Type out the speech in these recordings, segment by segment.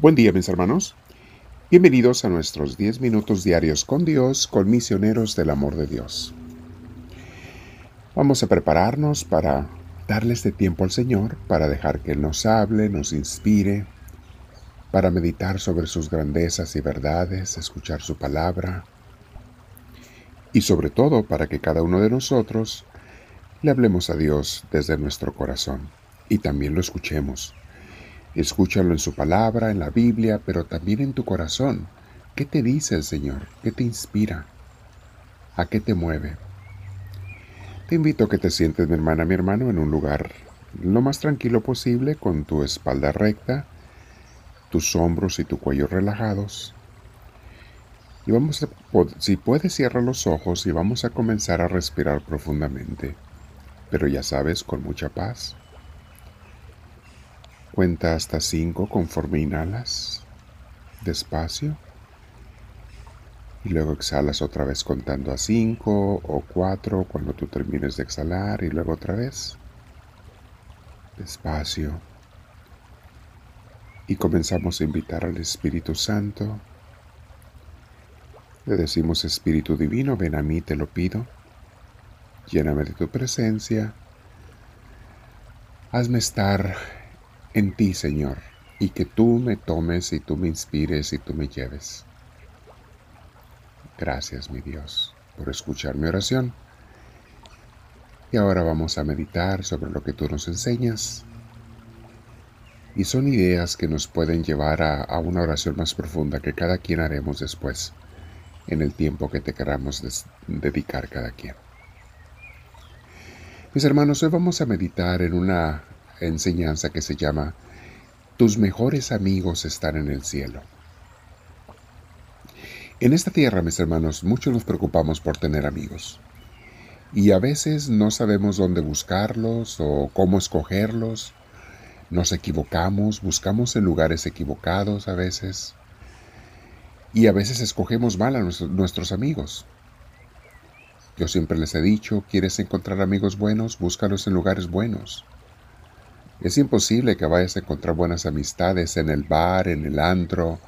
Buen día mis hermanos. Bienvenidos a nuestros 10 minutos diarios con Dios, con misioneros del amor de Dios. Vamos a prepararnos para darle este tiempo al Señor, para dejar que Él nos hable, nos inspire, para meditar sobre sus grandezas y verdades, escuchar su palabra y sobre todo para que cada uno de nosotros le hablemos a Dios desde nuestro corazón y también lo escuchemos Escúchalo en su palabra, en la Biblia, pero también en tu corazón. ¿Qué te dice el Señor? ¿Qué te inspira? ¿A qué te mueve? Te invito a que te sientes, mi hermana, mi hermano, en un lugar lo más tranquilo posible, con tu espalda recta, tus hombros y tu cuello relajados. Y vamos a, si puedes, cierra los ojos y vamos a comenzar a respirar profundamente, pero ya sabes, con mucha paz. Cuenta hasta cinco conforme inhalas, despacio. Y luego exhalas otra vez contando a cinco o cuatro cuando tú termines de exhalar y luego otra vez. Despacio. Y comenzamos a invitar al Espíritu Santo. Le decimos Espíritu Divino, ven a mí, te lo pido. Lléname de tu presencia. Hazme estar en ti, Señor, y que tú me tomes y tú me inspires y tú me lleves. Gracias, mi Dios, por escuchar mi oración. Y ahora vamos a meditar sobre lo que tú nos enseñas. Y son ideas que nos pueden llevar a, una oración más profunda que cada quien haremos después, en el tiempo que te queramos dedicar cada quien. Mis hermanos, hoy vamos a meditar en una enseñanza que se llama Tus mejores amigos están en el cielo. En esta tierra, mis hermanos, muchos nos preocupamos por tener amigos. Y a veces no sabemos dónde buscarlos o cómo escogerlos. Nos equivocamos, buscamos en lugares equivocados a veces. Y a veces escogemos mal a nuestros amigos. Yo siempre les he dicho, ¿quieres encontrar amigos buenos? Búscalos en lugares buenos. Es imposible que vayas a encontrar buenas amistades en el bar, en el antro,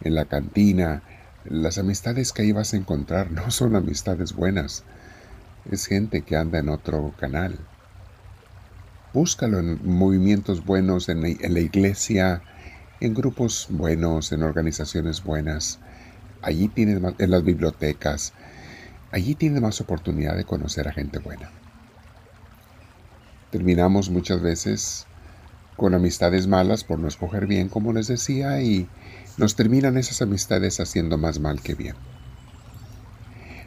en la cantina. Las amistades que ahí vas a encontrar no son amistades buenas. Es gente que anda en otro canal. Búscalo en movimientos buenos, en la, iglesia, en grupos buenos, en organizaciones buenas. Allí tienes en las bibliotecas. Allí tienes más oportunidad de conocer a gente buena. Terminamos muchas veces con amistades malas por no escoger bien, como les decía, y nos terminan esas amistades haciendo más mal que bien.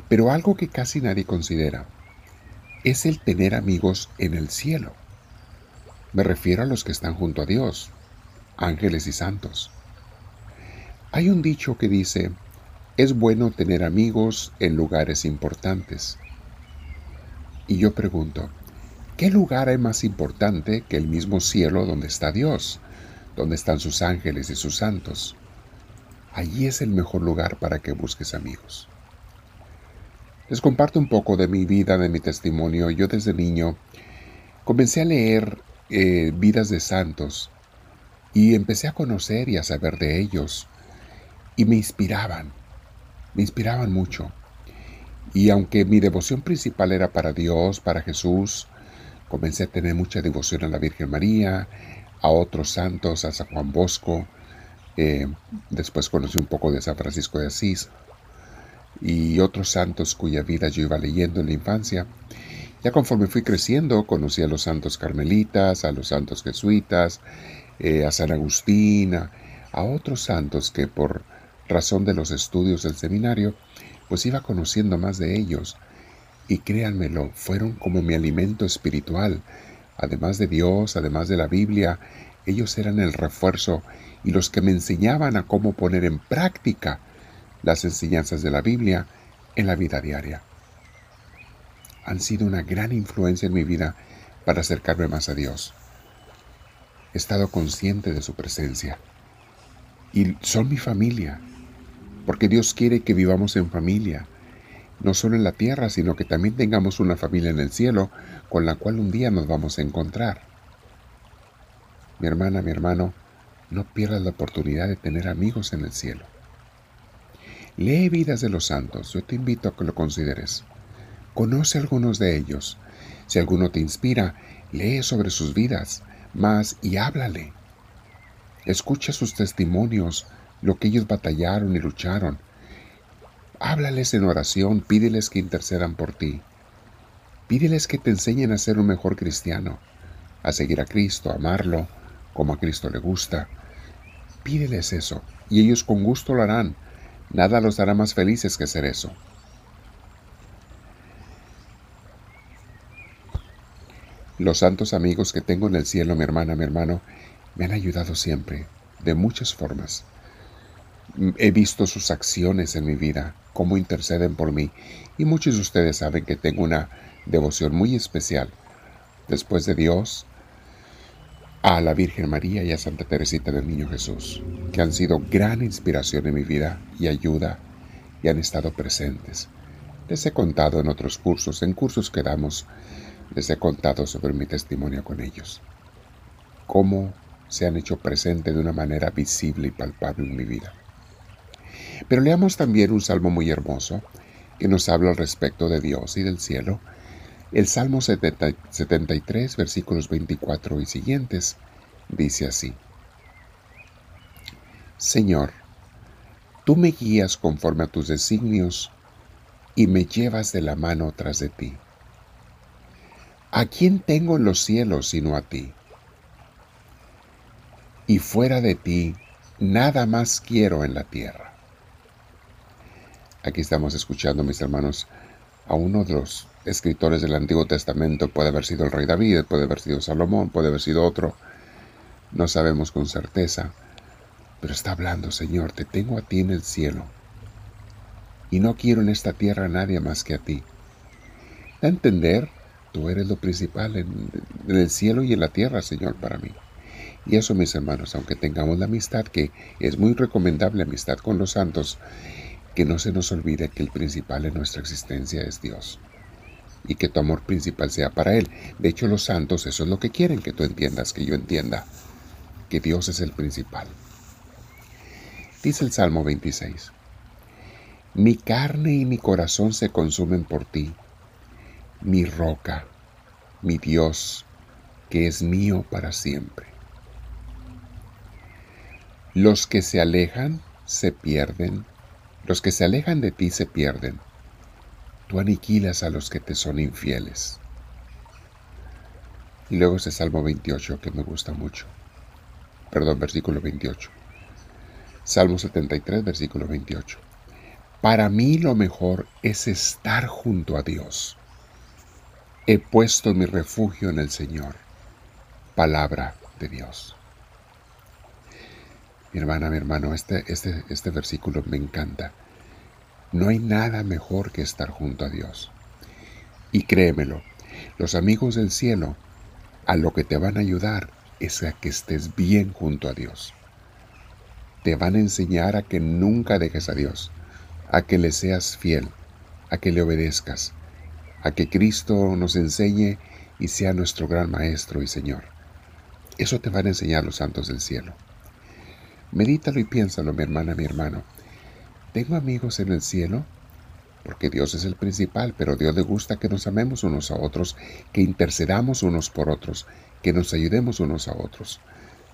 Pero algo que casi nadie considera es el tener amigos en el cielo. Me refiero a los que están junto a Dios, ángeles y santos. Hay un dicho que dice, es bueno tener amigos en lugares importantes. Y yo pregunto, ¿Qué lugar es más importante que el mismo cielo donde está Dios, donde están sus ángeles y sus santos? Allí es el mejor lugar para que busques amigos. Les comparto un poco de mi vida, de mi testimonio. Yo desde niño comencé a leer eh, vidas de santos y empecé a conocer y a saber de ellos. Y me inspiraban, me inspiraban mucho. Y aunque mi devoción principal era para Dios, para Jesús, Comencé a tener mucha devoción a la Virgen María, a otros santos, a San Juan Bosco. Eh, después conocí un poco de San Francisco de Asís y otros santos cuya vida yo iba leyendo en la infancia. Ya conforme fui creciendo, conocí a los santos carmelitas, a los santos jesuitas, eh, a San Agustín, a, a otros santos que por razón de los estudios del seminario, pues iba conociendo más de ellos y créanmelo, fueron como mi alimento espiritual. Además de Dios, además de la Biblia, ellos eran el refuerzo y los que me enseñaban a cómo poner en práctica las enseñanzas de la Biblia en la vida diaria. Han sido una gran influencia en mi vida para acercarme más a Dios. He estado consciente de su presencia y son mi familia, porque Dios quiere que vivamos en familia no solo en la tierra, sino que también tengamos una familia en el cielo con la cual un día nos vamos a encontrar. Mi hermana, mi hermano, no pierdas la oportunidad de tener amigos en el cielo. Lee vidas de los santos, yo te invito a que lo consideres. Conoce algunos de ellos. Si alguno te inspira, lee sobre sus vidas, más y háblale. Escucha sus testimonios, lo que ellos batallaron y lucharon. Háblales en oración, pídeles que intercedan por ti. Pídeles que te enseñen a ser un mejor cristiano, a seguir a Cristo, a amarlo como a Cristo le gusta. Pídeles eso, y ellos con gusto lo harán, Nada los hará más felices que hacer eso. Los santos amigos que tengo en el cielo, mi hermana, mi hermano, me han ayudado siempre, de muchas formas. He visto sus acciones en mi vida, cómo interceden por mí, y muchos de ustedes saben que tengo una devoción muy especial. Después de Dios, a la Virgen María y a Santa Teresita del Niño Jesús, que han sido gran inspiración en mi vida y ayuda y han estado presentes. Les he contado en otros cursos, en cursos que damos, les he contado sobre mi testimonio con ellos. Cómo se han hecho presente de una manera visible y palpable en mi vida. Pero leamos también un salmo muy hermoso que nos habla al respecto de Dios y del cielo el Salmo 73, versículos 24 y siguientes, dice así. Señor, tú me guías conforme a tus designios y me llevas de la mano tras de ti. ¿A quién tengo en los cielos sino a ti? Y fuera de ti, nada más quiero en la tierra. Aquí estamos escuchando, mis hermanos, a uno de los escritores del Antiguo Testamento. Puede haber sido el rey David, puede haber sido Salomón, puede haber sido otro. No sabemos con certeza. Pero está hablando, Señor, te tengo a ti en el cielo. Y no quiero en esta tierra a nadie más que a ti. Da a entender, tú eres lo principal en, en el cielo y en la tierra, Señor, para mí. Y eso, mis hermanos, aunque tengamos la amistad, que es muy recomendable amistad con los santos, que no se nos olvide que el principal en nuestra existencia es Dios y que tu amor principal sea para Él. De hecho, los santos eso es lo que quieren que tú entiendas, que yo entienda, que Dios es el principal. Dice el Salmo 26, Mi carne y mi corazón se consumen por ti, mi roca, mi Dios, que es mío para siempre. Los que se alejan se pierden, los que se alejan de ti se pierden tú aniquilas a los que te son infieles. Y luego ese Salmo 28 que me gusta mucho. Perdón, versículo 28. Salmo 73, versículo 28. Para mí lo mejor es estar junto a Dios. He puesto mi refugio en el Señor. Palabra de Dios. Mi hermana, mi hermano, este, este, este versículo me encanta no hay nada mejor que estar junto a Dios. Y créemelo, los amigos del cielo a lo que te van a ayudar es a que estés bien junto a Dios. Te van a enseñar a que nunca dejes a Dios, a que le seas fiel, a que le obedezcas, a que Cristo nos enseñe y sea nuestro gran Maestro y Señor. Eso te van a enseñar los santos del cielo. Medítalo y piénsalo, mi hermana, mi hermano. Tengo amigos en el cielo porque Dios es el principal, pero Dios le gusta que nos amemos unos a otros, que intercedamos unos por otros, que nos ayudemos unos a otros.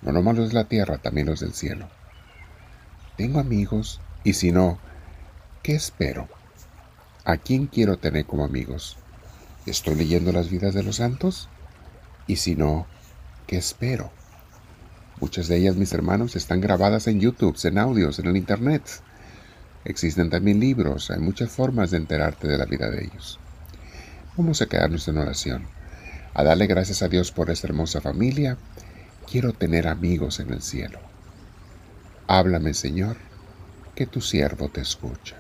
No nomás los de la tierra, también los del cielo. Tengo amigos, y si no, ¿qué espero? ¿A quién quiero tener como amigos? ¿Estoy leyendo las vidas de los santos? Y si no, ¿qué espero? Muchas de ellas, mis hermanos, están grabadas en YouTube, en audios, en el Internet. Existen también libros, hay muchas formas de enterarte de la vida de ellos. Vamos a quedarnos en oración, a darle gracias a Dios por esta hermosa familia. Quiero tener amigos en el cielo. Háblame, Señor, que tu siervo te escucha.